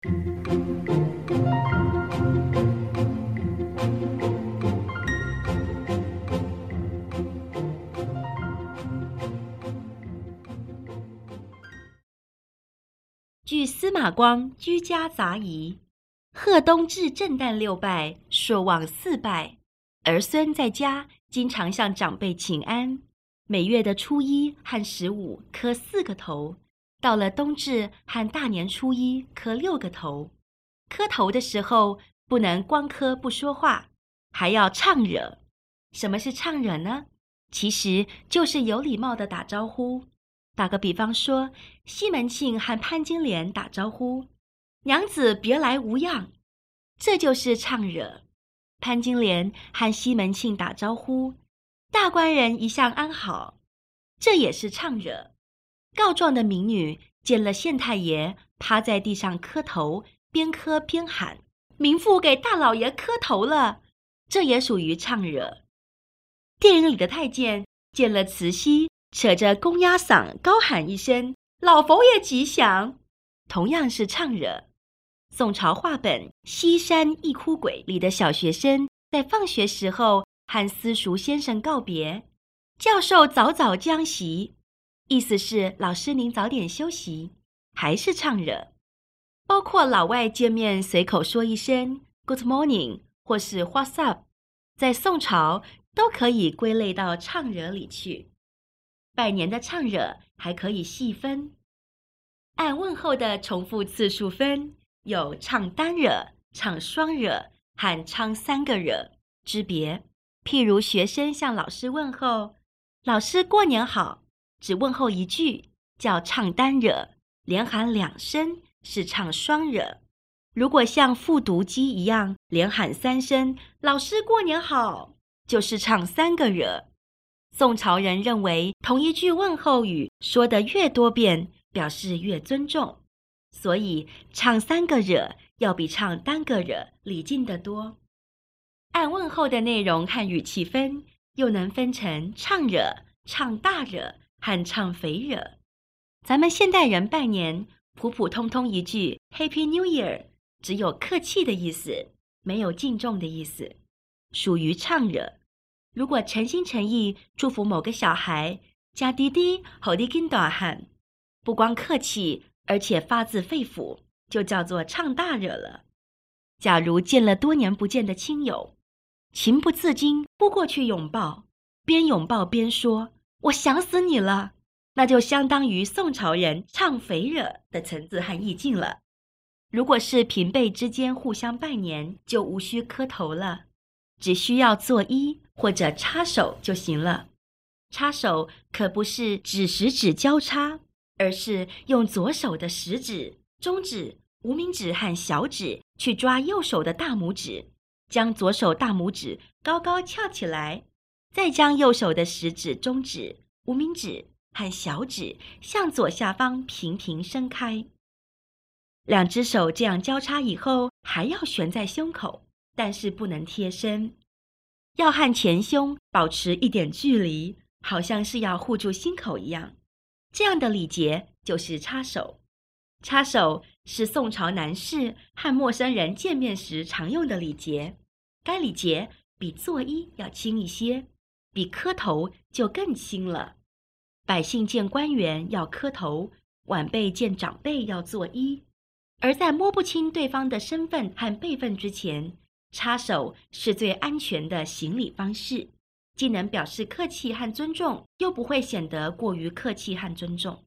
据司马光《居家杂仪》，贺冬至正旦六拜，朔望四拜。儿孙在家经常向长辈请安，每月的初一和十五磕四个头，到了冬至和大年初一磕六个头。磕头的时候不能光磕不说话，还要唱惹。什么是唱惹呢？其实就是有礼貌的打招呼。打个比方说，西门庆和潘金莲打招呼：“娘子别来无恙”，这就是唱惹。潘金莲和西门庆打招呼：“大官人一向安好”，这也是唱惹。告状的民女见了县太爷，趴在地上磕头，边磕边喊：“民妇给大老爷磕头了”，这也属于唱惹。电影里的太监见了慈禧。扯着公鸭嗓高喊一声“老佛爷吉祥”，同样是唱惹。宋朝话本《西山一哭鬼》里的小学生在放学时候和私塾先生告别：“教授早早将席”，意思是老师您早点休息，还是唱惹。包括老外见面随口说一声 “Good morning” 或是 “What's up”，在宋朝都可以归类到唱惹里去。拜年的唱惹还可以细分，按问候的重复次数分，有唱单惹、唱双惹和唱三个惹之别。譬如学生向老师问候：“老师过年好”，只问候一句叫唱单惹，连喊两声是唱双惹。如果像复读机一样连喊三声“老师过年好”，就是唱三个惹。宋朝人认为，同一句问候语说得越多遍，表示越尊重，所以唱三个惹要比唱单个惹礼敬得多。按问候的内容和语气分，又能分成唱惹、唱大惹和唱肥惹。咱们现代人拜年，普普通通一句 “Happy New Year”，只有客气的意思，没有敬重的意思，属于唱惹。如果诚心诚意祝福某个小孩，加滴滴好滴跟短汉，不光客气，而且发自肺腑，就叫做唱大惹了。假如见了多年不见的亲友，情不自禁扑过去拥抱，边拥抱边说“我想死你了”，那就相当于宋朝人唱肥惹的层次和意境了。如果是平辈之间互相拜年，就无需磕头了。只需要作揖或者插手就行了。插手可不是指食指交叉，而是用左手的食指、中指、无名指和小指去抓右手的大拇指，将左手大拇指高高翘起来，再将右手的食指、中指、无名指和小指向左下方平平伸开。两只手这样交叉以后，还要悬在胸口。但是不能贴身，要和前胸保持一点距离，好像是要护住心口一样。这样的礼节就是插手。插手是宋朝男士和陌生人见面时常用的礼节。该礼节比作揖要轻一些，比磕头就更轻了。百姓见官员要磕头，晚辈见长辈要作揖，而在摸不清对方的身份和辈分之前。插手是最安全的行礼方式，既能表示客气和尊重，又不会显得过于客气和尊重。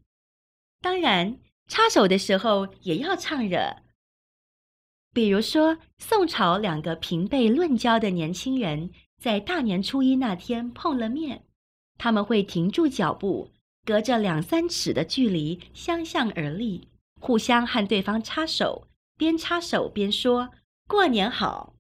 当然，插手的时候也要唱惹。比如说，宋朝两个平辈论交的年轻人，在大年初一那天碰了面，他们会停住脚步，隔着两三尺的距离相向而立，互相和对方插手，边插手边说“过年好”。